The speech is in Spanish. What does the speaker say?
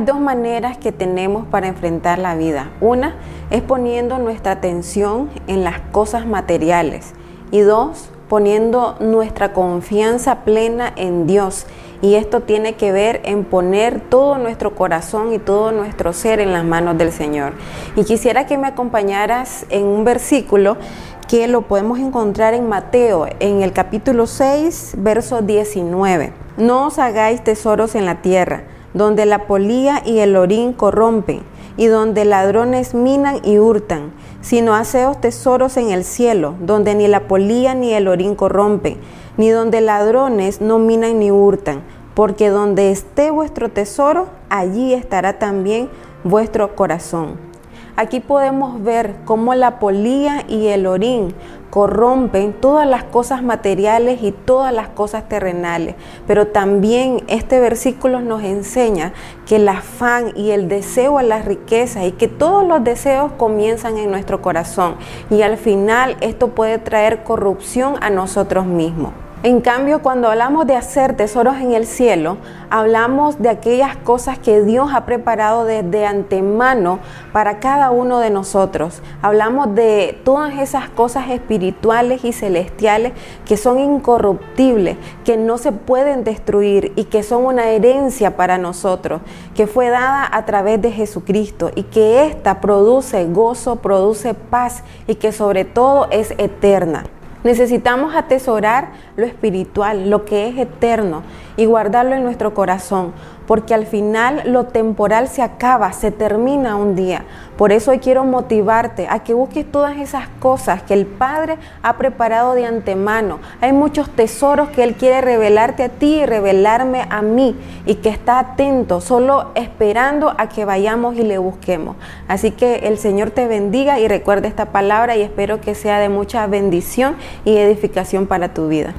Hay dos maneras que tenemos para enfrentar la vida. Una es poniendo nuestra atención en las cosas materiales y dos, poniendo nuestra confianza plena en Dios. Y esto tiene que ver en poner todo nuestro corazón y todo nuestro ser en las manos del Señor. Y quisiera que me acompañaras en un versículo que lo podemos encontrar en Mateo, en el capítulo 6, verso 19. No os hagáis tesoros en la tierra donde la polía y el orín corrompen, y donde ladrones minan y hurtan, sino haceos tesoros en el cielo, donde ni la polía ni el orín corrompen, ni donde ladrones no minan ni hurtan, porque donde esté vuestro tesoro, allí estará también vuestro corazón. Aquí podemos ver cómo la polía y el orín corrompen todas las cosas materiales y todas las cosas terrenales. Pero también este versículo nos enseña que el afán y el deseo a las riquezas y que todos los deseos comienzan en nuestro corazón y al final esto puede traer corrupción a nosotros mismos. En cambio, cuando hablamos de hacer tesoros en el cielo, hablamos de aquellas cosas que Dios ha preparado desde antemano para cada uno de nosotros. Hablamos de todas esas cosas espirituales y celestiales que son incorruptibles, que no se pueden destruir y que son una herencia para nosotros, que fue dada a través de Jesucristo y que ésta produce gozo, produce paz y que sobre todo es eterna. Necesitamos atesorar lo espiritual, lo que es eterno, y guardarlo en nuestro corazón, porque al final lo temporal se acaba, se termina un día. Por eso hoy quiero motivarte a que busques todas esas cosas que el Padre ha preparado de antemano. Hay muchos tesoros que Él quiere revelarte a ti y revelarme a mí y que está atento, solo esperando a que vayamos y le busquemos. Así que el Señor te bendiga y recuerda esta palabra y espero que sea de mucha bendición y edificación para tu vida.